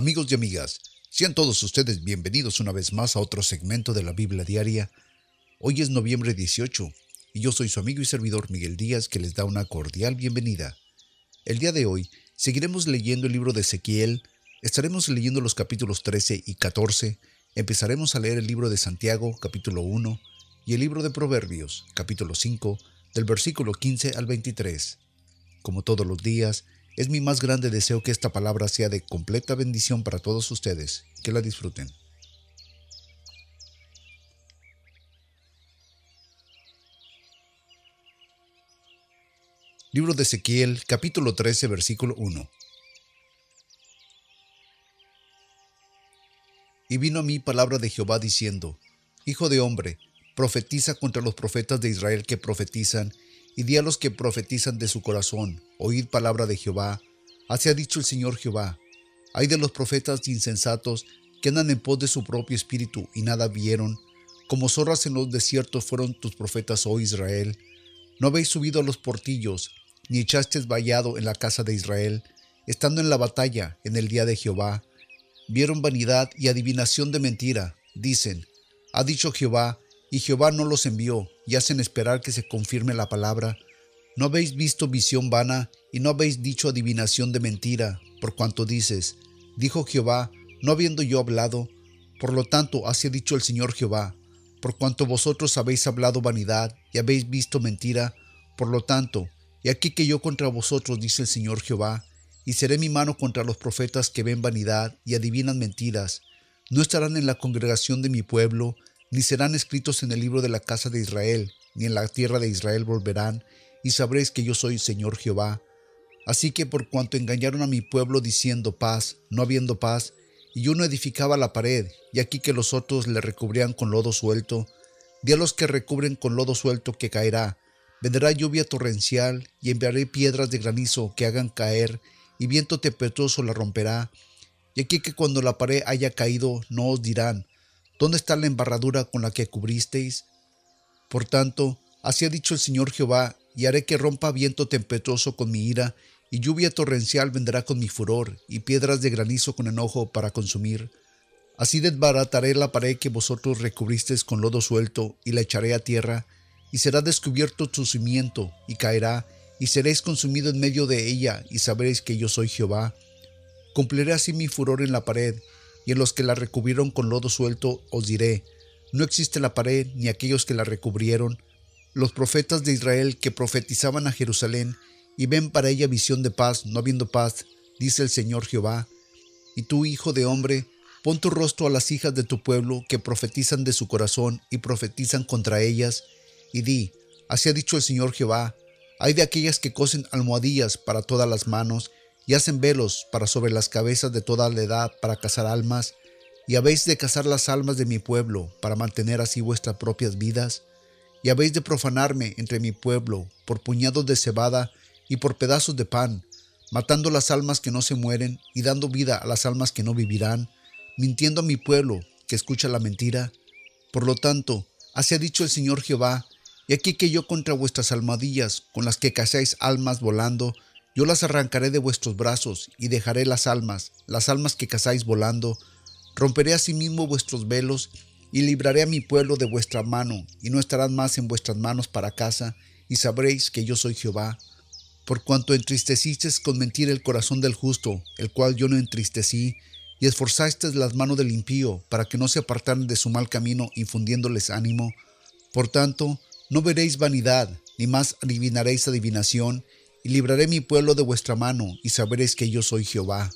Amigos y amigas, sean todos ustedes bienvenidos una vez más a otro segmento de la Biblia Diaria. Hoy es noviembre 18 y yo soy su amigo y servidor Miguel Díaz que les da una cordial bienvenida. El día de hoy seguiremos leyendo el libro de Ezequiel, estaremos leyendo los capítulos 13 y 14, empezaremos a leer el libro de Santiago capítulo 1 y el libro de Proverbios capítulo 5 del versículo 15 al 23. Como todos los días, es mi más grande deseo que esta palabra sea de completa bendición para todos ustedes, que la disfruten. Libro de Ezequiel, capítulo 13, versículo 1. Y vino a mí palabra de Jehová diciendo, Hijo de hombre, profetiza contra los profetas de Israel que profetizan, y di a los que profetizan de su corazón, oíd palabra de Jehová. Así ha dicho el Señor Jehová. Hay de los profetas insensatos que andan en pos de su propio espíritu y nada vieron. Como zorras en los desiertos fueron tus profetas, oh Israel. No habéis subido a los portillos, ni echasteis vallado en la casa de Israel, estando en la batalla en el día de Jehová. Vieron vanidad y adivinación de mentira. Dicen, ha dicho Jehová, y Jehová no los envió, y hacen esperar que se confirme la palabra. ¿No habéis visto visión vana, y no habéis dicho adivinación de mentira, por cuanto dices, dijo Jehová, no habiendo yo hablado? Por lo tanto, así ha dicho el Señor Jehová, por cuanto vosotros habéis hablado vanidad y habéis visto mentira, por lo tanto, y aquí que yo contra vosotros, dice el Señor Jehová, y seré mi mano contra los profetas que ven vanidad y adivinan mentiras. No estarán en la congregación de mi pueblo, ni serán escritos en el libro de la casa de Israel, ni en la tierra de Israel volverán, y sabréis que yo soy Señor Jehová. Así que por cuanto engañaron a mi pueblo diciendo paz, no habiendo paz, y uno edificaba la pared, y aquí que los otros le recubrían con lodo suelto, di a los que recubren con lodo suelto que caerá, vendrá lluvia torrencial, y enviaré piedras de granizo que hagan caer, y viento tempestuoso la romperá, y aquí que cuando la pared haya caído no os dirán, ¿Dónde está la embarradura con la que cubristeis? Por tanto, así ha dicho el Señor Jehová, y haré que rompa viento tempestuoso con mi ira, y lluvia torrencial vendrá con mi furor, y piedras de granizo con enojo para consumir. Así desbarataré la pared que vosotros recubristeis con lodo suelto, y la echaré a tierra, y será descubierto su cimiento, y caerá, y seréis consumido en medio de ella, y sabréis que yo soy Jehová. Cumpliré así mi furor en la pared, y en los que la recubrieron con lodo suelto os diré, no existe la pared ni aquellos que la recubrieron, los profetas de Israel que profetizaban a Jerusalén y ven para ella visión de paz, no habiendo paz, dice el Señor Jehová. Y tú, hijo de hombre, pon tu rostro a las hijas de tu pueblo que profetizan de su corazón y profetizan contra ellas, y di, así ha dicho el Señor Jehová, hay de aquellas que cosen almohadillas para todas las manos y hacen velos para sobre las cabezas de toda la edad para cazar almas, y habéis de cazar las almas de mi pueblo para mantener así vuestras propias vidas, y habéis de profanarme entre mi pueblo por puñados de cebada y por pedazos de pan, matando las almas que no se mueren y dando vida a las almas que no vivirán, mintiendo a mi pueblo que escucha la mentira. Por lo tanto, así ha dicho el Señor Jehová, y aquí que yo contra vuestras almadillas con las que cazáis almas volando, yo las arrancaré de vuestros brazos y dejaré las almas, las almas que cazáis volando. Romperé asimismo vuestros velos y libraré a mi pueblo de vuestra mano, y no estarán más en vuestras manos para casa, y sabréis que yo soy Jehová. Por cuanto entristecisteis con mentira el corazón del justo, el cual yo no entristecí, y esforzasteis las manos del impío, para que no se apartaran de su mal camino, infundiéndoles ánimo. Por tanto, no veréis vanidad, ni más adivinaréis adivinación, y libraré mi pueblo de vuestra mano, y sabréis que yo soy Jehová.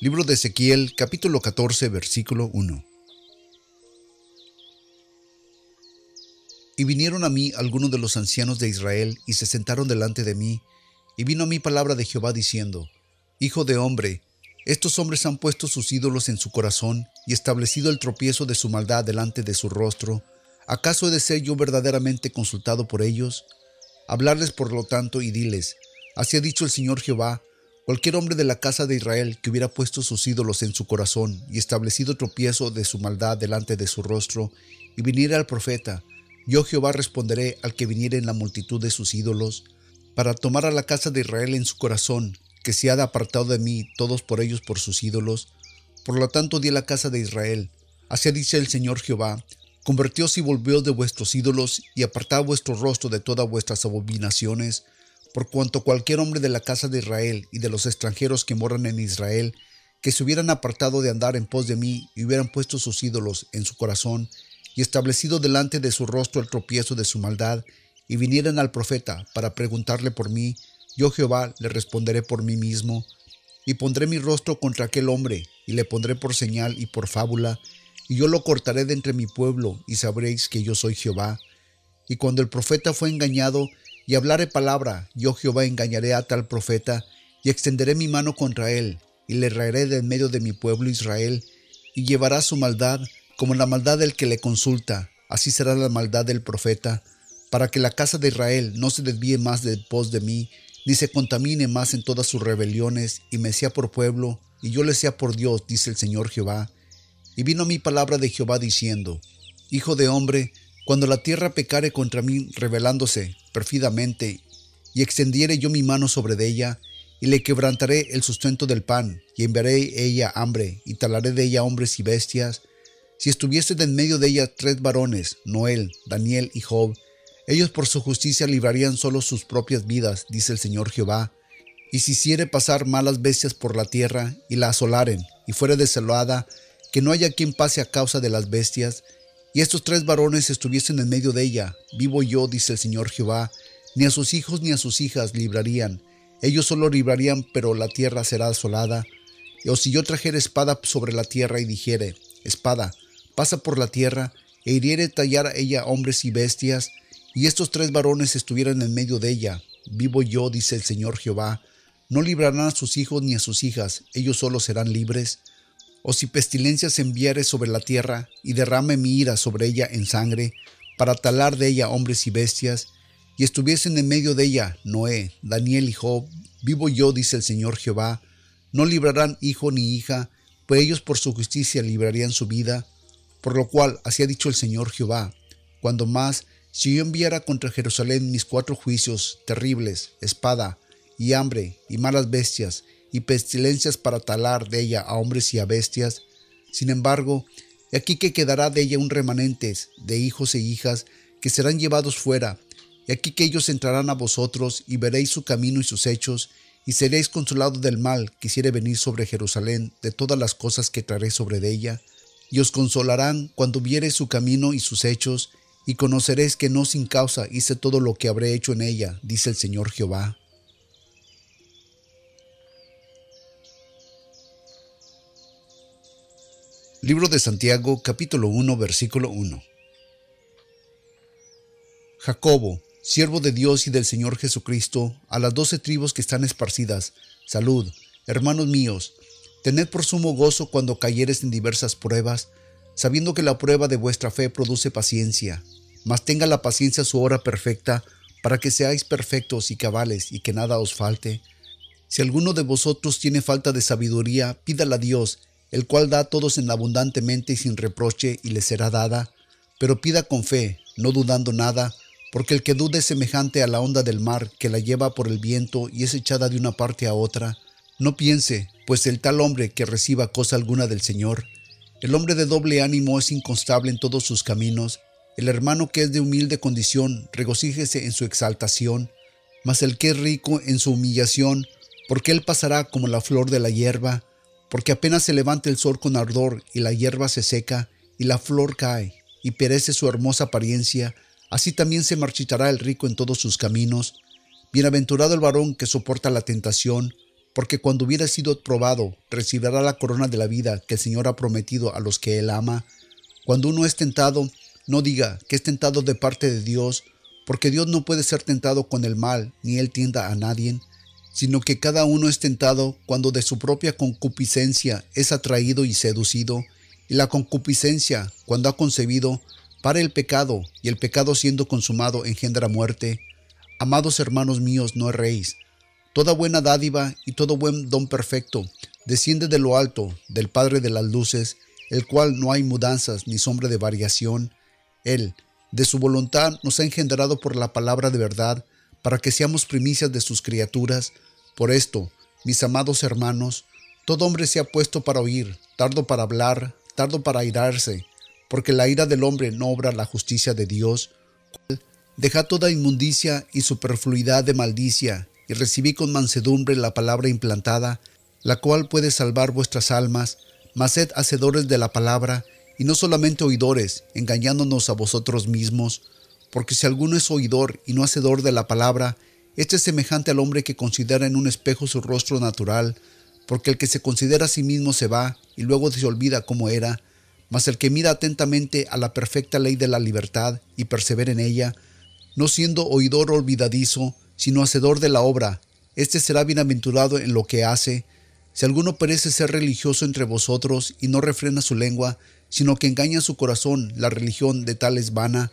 Libro de Ezequiel, capítulo 14, versículo 1. Y vinieron a mí algunos de los ancianos de Israel, y se sentaron delante de mí, y vino a mí palabra de Jehová diciendo, Hijo de hombre, estos hombres han puesto sus ídolos en su corazón, y establecido el tropiezo de su maldad delante de su rostro, ¿Acaso he de ser yo verdaderamente consultado por ellos? Hablarles por lo tanto y diles, así ha dicho el Señor Jehová, cualquier hombre de la casa de Israel que hubiera puesto sus ídolos en su corazón y establecido tropiezo de su maldad delante de su rostro, y viniera al profeta, yo Jehová responderé al que viniere en la multitud de sus ídolos, para tomar a la casa de Israel en su corazón, que se ha apartado de mí, todos por ellos por sus ídolos. Por lo tanto di a la casa de Israel, así dice el Señor Jehová, convertíos y volvió de vuestros ídolos, y apartad vuestro rostro de todas vuestras abominaciones, por cuanto cualquier hombre de la casa de Israel y de los extranjeros que moran en Israel, que se hubieran apartado de andar en pos de mí y hubieran puesto sus ídolos en su corazón, y establecido delante de su rostro el tropiezo de su maldad, y vinieran al profeta para preguntarle por mí, yo Jehová le responderé por mí mismo, y pondré mi rostro contra aquel hombre, y le pondré por señal y por fábula, y yo lo cortaré de entre mi pueblo, y sabréis que yo soy Jehová. Y cuando el profeta fue engañado, y hablare palabra, yo Jehová engañaré a tal profeta, y extenderé mi mano contra él, y le raeré de en medio de mi pueblo Israel, y llevará su maldad como la maldad del que le consulta, así será la maldad del profeta, para que la casa de Israel no se desvíe más de pos de mí, ni se contamine más en todas sus rebeliones, y me sea por pueblo, y yo le sea por Dios, dice el Señor Jehová. Y vino mi palabra de Jehová diciendo, Hijo de hombre, cuando la tierra pecare contra mí rebelándose perfidamente, y extendiere yo mi mano sobre ella, y le quebrantaré el sustento del pan, y enviaré ella hambre, y talaré de ella hombres y bestias. Si estuviesen en medio de ella tres varones, Noel, Daniel y Job, ellos por su justicia librarían solo sus propias vidas, dice el Señor Jehová. Y si hiciere pasar malas bestias por la tierra, y la asolaren, y fuere desolada, que no haya quien pase a causa de las bestias, y estos tres varones estuviesen en medio de ella, vivo yo, dice el Señor Jehová, ni a sus hijos ni a sus hijas librarían, ellos solo librarían, pero la tierra será asolada. O si yo trajere espada sobre la tierra y dijere, espada, pasa por la tierra, e hiriere tallar a ella hombres y bestias, y estos tres varones estuvieran en medio de ella, vivo yo, dice el Señor Jehová, no librarán a sus hijos ni a sus hijas, ellos solo serán libres o si pestilencia se enviare sobre la tierra y derrame mi ira sobre ella en sangre, para talar de ella hombres y bestias, y estuviesen en medio de ella Noé, Daniel y Job, vivo yo, dice el Señor Jehová, no librarán hijo ni hija, pues ellos por su justicia librarían su vida, por lo cual así ha dicho el Señor Jehová, cuando más, si yo enviara contra Jerusalén mis cuatro juicios terribles, espada, y hambre, y malas bestias, y pestilencias para talar de ella a hombres y a bestias. Sin embargo, he aquí que quedará de ella un remanente de hijos e hijas que serán llevados fuera, y aquí que ellos entrarán a vosotros y veréis su camino y sus hechos, y seréis consolados del mal que quiere venir sobre Jerusalén, de todas las cosas que traeré sobre ella, y os consolarán cuando viereis su camino y sus hechos, y conoceréis que no sin causa hice todo lo que habré hecho en ella, dice el Señor Jehová. Libro de Santiago capítulo 1 versículo 1 Jacobo, siervo de Dios y del Señor Jesucristo, a las doce tribus que están esparcidas, salud, hermanos míos, tened por sumo gozo cuando cayeres en diversas pruebas, sabiendo que la prueba de vuestra fe produce paciencia, mas tenga la paciencia su hora perfecta, para que seáis perfectos y cabales y que nada os falte. Si alguno de vosotros tiene falta de sabiduría, pídala a Dios, el cual da a todos en abundantemente y sin reproche y le será dada, pero pida con fe, no dudando nada, porque el que dude es semejante a la onda del mar que la lleva por el viento y es echada de una parte a otra. No piense, pues el tal hombre que reciba cosa alguna del Señor. El hombre de doble ánimo es inconstable en todos sus caminos. El hermano que es de humilde condición, regocíjese en su exaltación, mas el que es rico en su humillación, porque él pasará como la flor de la hierba, porque apenas se levanta el sol con ardor y la hierba se seca y la flor cae y perece su hermosa apariencia, así también se marchitará el rico en todos sus caminos. Bienaventurado el varón que soporta la tentación, porque cuando hubiera sido probado, recibirá la corona de la vida que el Señor ha prometido a los que Él ama. Cuando uno es tentado, no diga que es tentado de parte de Dios, porque Dios no puede ser tentado con el mal, ni Él tienda a nadie sino que cada uno es tentado cuando de su propia concupiscencia es atraído y seducido, y la concupiscencia, cuando ha concebido, para el pecado, y el pecado siendo consumado engendra muerte. Amados hermanos míos, no erréis. Toda buena dádiva y todo buen don perfecto desciende de lo alto, del Padre de las luces, el cual no hay mudanzas ni sombra de variación. Él, de su voluntad, nos ha engendrado por la palabra de verdad, para que seamos primicias de sus criaturas. Por esto, mis amados hermanos, todo hombre se ha puesto para oír, tardo para hablar, tardo para airarse, porque la ira del hombre no obra la justicia de Dios. Deja toda inmundicia y superfluidad de maldicia, y recibí con mansedumbre la palabra implantada, la cual puede salvar vuestras almas, mas sed hacedores de la palabra, y no solamente oidores, engañándonos a vosotros mismos, porque si alguno es oidor y no hacedor de la palabra, este es semejante al hombre que considera en un espejo su rostro natural, porque el que se considera a sí mismo se va y luego se olvida cómo era, mas el que mira atentamente a la perfecta ley de la libertad y persevera en ella, no siendo oidor olvidadizo, sino hacedor de la obra, éste será bienaventurado en lo que hace. Si alguno parece ser religioso entre vosotros y no refrena su lengua, sino que engaña su corazón, la religión de tal es vana.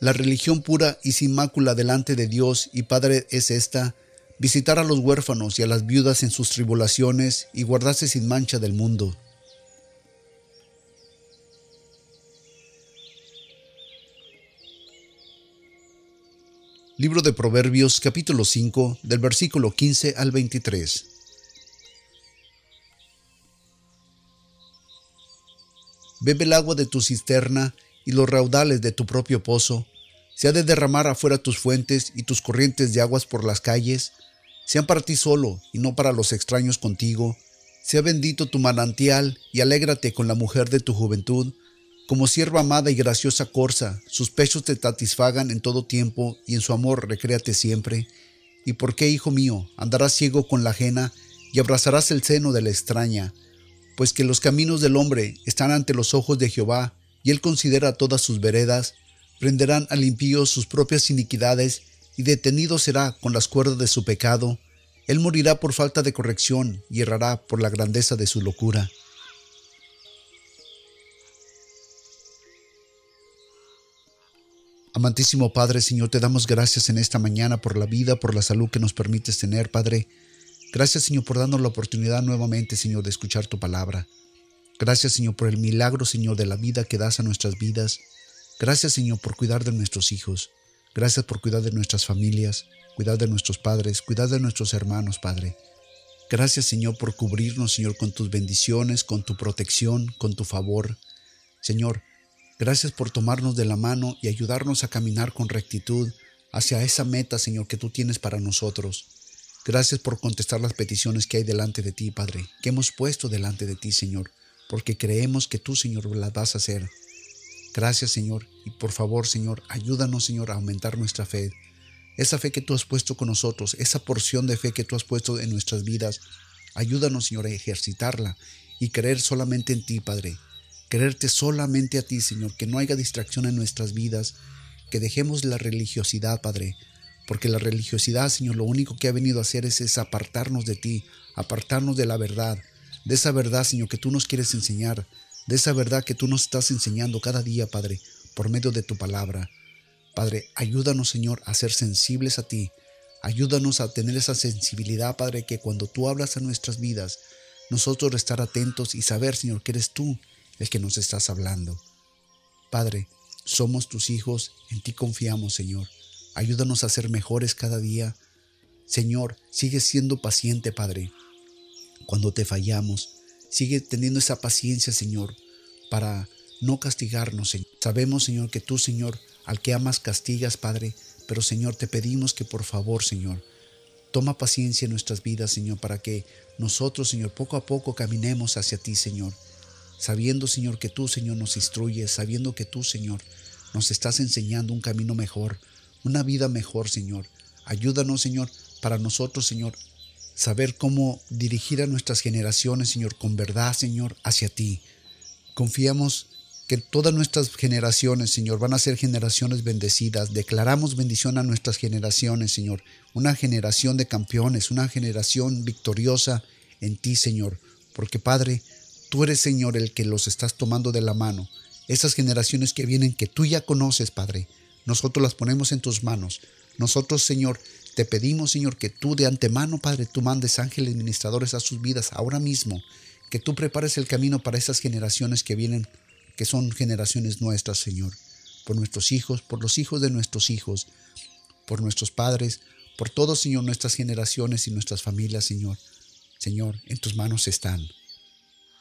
La religión pura y sin mácula delante de Dios y Padre es esta, visitar a los huérfanos y a las viudas en sus tribulaciones y guardarse sin mancha del mundo. Libro de Proverbios capítulo 5 del versículo 15 al 23. Bebe el agua de tu cisterna y los raudales de tu propio pozo. Se ha de derramar afuera tus fuentes y tus corrientes de aguas por las calles. Sean para ti solo y no para los extraños contigo. Sea bendito tu manantial y alégrate con la mujer de tu juventud. Como sierva amada y graciosa corza, sus pechos te satisfagan en todo tiempo y en su amor recréate siempre. ¿Y por qué, hijo mío, andarás ciego con la ajena y abrazarás el seno de la extraña? pues que los caminos del hombre están ante los ojos de Jehová, y él considera todas sus veredas, prenderán al impío sus propias iniquidades, y detenido será con las cuerdas de su pecado, él morirá por falta de corrección y errará por la grandeza de su locura. Amantísimo Padre, Señor, te damos gracias en esta mañana por la vida, por la salud que nos permites tener, Padre. Gracias, Señor, por darnos la oportunidad nuevamente, Señor, de escuchar tu palabra. Gracias, Señor, por el milagro, Señor, de la vida que das a nuestras vidas. Gracias, Señor, por cuidar de nuestros hijos. Gracias por cuidar de nuestras familias, cuidar de nuestros padres, cuidar de nuestros hermanos, Padre. Gracias, Señor, por cubrirnos, Señor, con tus bendiciones, con tu protección, con tu favor. Señor, gracias por tomarnos de la mano y ayudarnos a caminar con rectitud hacia esa meta, Señor, que tú tienes para nosotros. Gracias por contestar las peticiones que hay delante de ti, Padre, que hemos puesto delante de ti, Señor, porque creemos que tú, Señor, las vas a hacer. Gracias, Señor, y por favor, Señor, ayúdanos, Señor, a aumentar nuestra fe. Esa fe que tú has puesto con nosotros, esa porción de fe que tú has puesto en nuestras vidas, ayúdanos, Señor, a ejercitarla y creer solamente en ti, Padre. Creerte solamente a ti, Señor, que no haya distracción en nuestras vidas, que dejemos la religiosidad, Padre, porque la religiosidad, Señor, lo único que ha venido a hacer es, apartarnos de ti, apartarnos de la verdad, de esa verdad, Señor, que tú nos quieres enseñar, de esa verdad que tú nos estás enseñando cada día, Padre, por medio de tu palabra. Padre, ayúdanos, Señor, a ser sensibles a ti. Ayúdanos a tener esa sensibilidad, Padre, que cuando tú hablas a nuestras vidas, nosotros estar atentos y saber, Señor, que eres tú el que nos estás hablando. Padre, somos tus hijos, en ti confiamos, Señor. Ayúdanos a ser mejores cada día. Señor, sigue siendo paciente, Padre. Cuando te fallamos, sigue teniendo esa paciencia, Señor, para no castigarnos. Sabemos, Señor, que tú, Señor, al que amas castigas, Padre, pero, Señor, te pedimos que por favor, Señor, toma paciencia en nuestras vidas, Señor, para que nosotros, Señor, poco a poco caminemos hacia ti, Señor, sabiendo, Señor, que tú, Señor, nos instruyes, sabiendo que tú, Señor, nos estás enseñando un camino mejor, una vida mejor, Señor. Ayúdanos, Señor, para nosotros, Señor, saber cómo dirigir a nuestras generaciones, Señor, con verdad, Señor, hacia ti. Confiamos que todas nuestras generaciones, Señor, van a ser generaciones bendecidas. Declaramos bendición a nuestras generaciones, Señor. Una generación de campeones, una generación victoriosa en ti, Señor. Porque, Padre, tú eres, Señor, el que los estás tomando de la mano. Esas generaciones que vienen que tú ya conoces, Padre. Nosotros las ponemos en tus manos. Nosotros, Señor, te pedimos, Señor, que tú de antemano, Padre, tú mandes ángeles ministradores a sus vidas ahora mismo, que tú prepares el camino para esas generaciones que vienen, que son generaciones nuestras, Señor, por nuestros hijos, por los hijos de nuestros hijos, por nuestros padres, por todos, Señor, nuestras generaciones y nuestras familias, Señor. Señor, en tus manos están.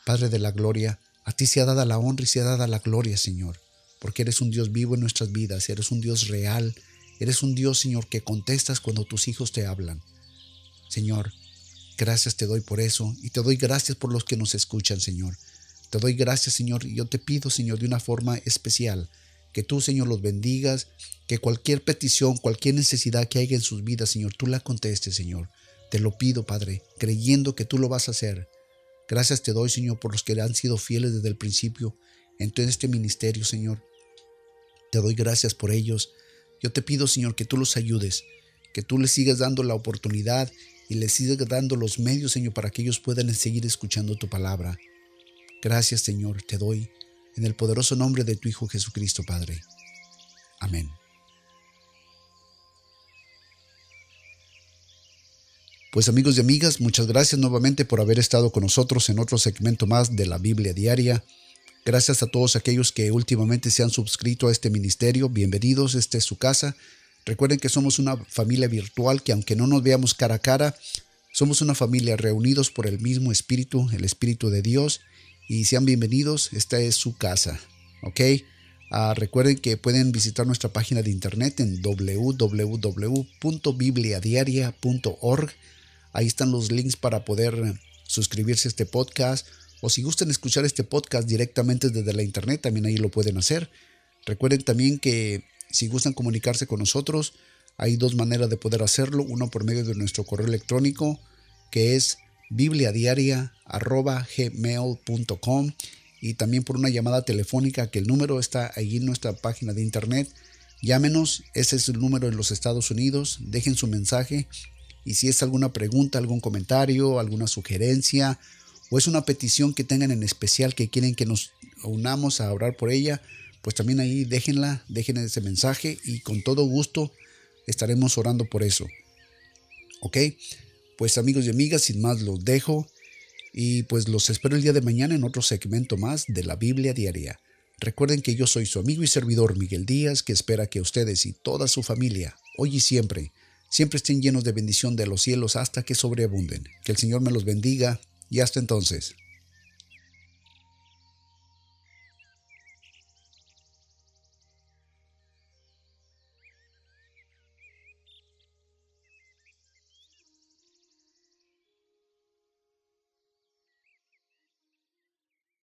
Padre de la gloria, a ti se ha dada la honra y se ha dada la gloria, Señor, porque eres un Dios vivo en nuestras vidas, eres un Dios real, eres un Dios, Señor, que contestas cuando tus hijos te hablan. Señor, gracias te doy por eso y te doy gracias por los que nos escuchan, Señor. Te doy gracias, Señor, y yo te pido, Señor, de una forma especial, que tú, Señor, los bendigas, que cualquier petición, cualquier necesidad que haya en sus vidas, Señor, tú la contestes, Señor. Te lo pido, Padre, creyendo que tú lo vas a hacer. Gracias te doy, Señor, por los que han sido fieles desde el principio en todo este ministerio, Señor. Te doy gracias por ellos. Yo te pido, Señor, que tú los ayudes, que tú les sigas dando la oportunidad y les sigas dando los medios, Señor, para que ellos puedan seguir escuchando tu palabra. Gracias, Señor, te doy en el poderoso nombre de tu Hijo Jesucristo, Padre. Amén. Pues amigos y amigas, muchas gracias nuevamente por haber estado con nosotros en otro segmento más de la Biblia Diaria. Gracias a todos aquellos que últimamente se han suscrito a este ministerio. Bienvenidos, esta es su casa. Recuerden que somos una familia virtual que aunque no nos veamos cara a cara, somos una familia reunidos por el mismo Espíritu, el Espíritu de Dios y sean bienvenidos, esta es su casa, ¿ok? Ah, recuerden que pueden visitar nuestra página de internet en www.bibliadiaria.org. Ahí están los links para poder suscribirse a este podcast o si gustan escuchar este podcast directamente desde la internet, también ahí lo pueden hacer. Recuerden también que si gustan comunicarse con nosotros, hay dos maneras de poder hacerlo. Uno por medio de nuestro correo electrónico que es bibliadiaria.gmail.com y también por una llamada telefónica que el número está ahí en nuestra página de internet. Llámenos, ese es el número en los Estados Unidos, dejen su mensaje y si es alguna pregunta, algún comentario, alguna sugerencia o es una petición que tengan en especial que quieren que nos unamos a orar por ella, pues también ahí déjenla, dejen ese mensaje y con todo gusto estaremos orando por eso. ¿Ok? Pues amigos y amigas, sin más los dejo y pues los espero el día de mañana en otro segmento más de la Biblia Diaria. Recuerden que yo soy su amigo y servidor Miguel Díaz, que espera que ustedes y toda su familia, hoy y siempre, siempre estén llenos de bendición de los cielos hasta que sobreabunden. Que el Señor me los bendiga y hasta entonces.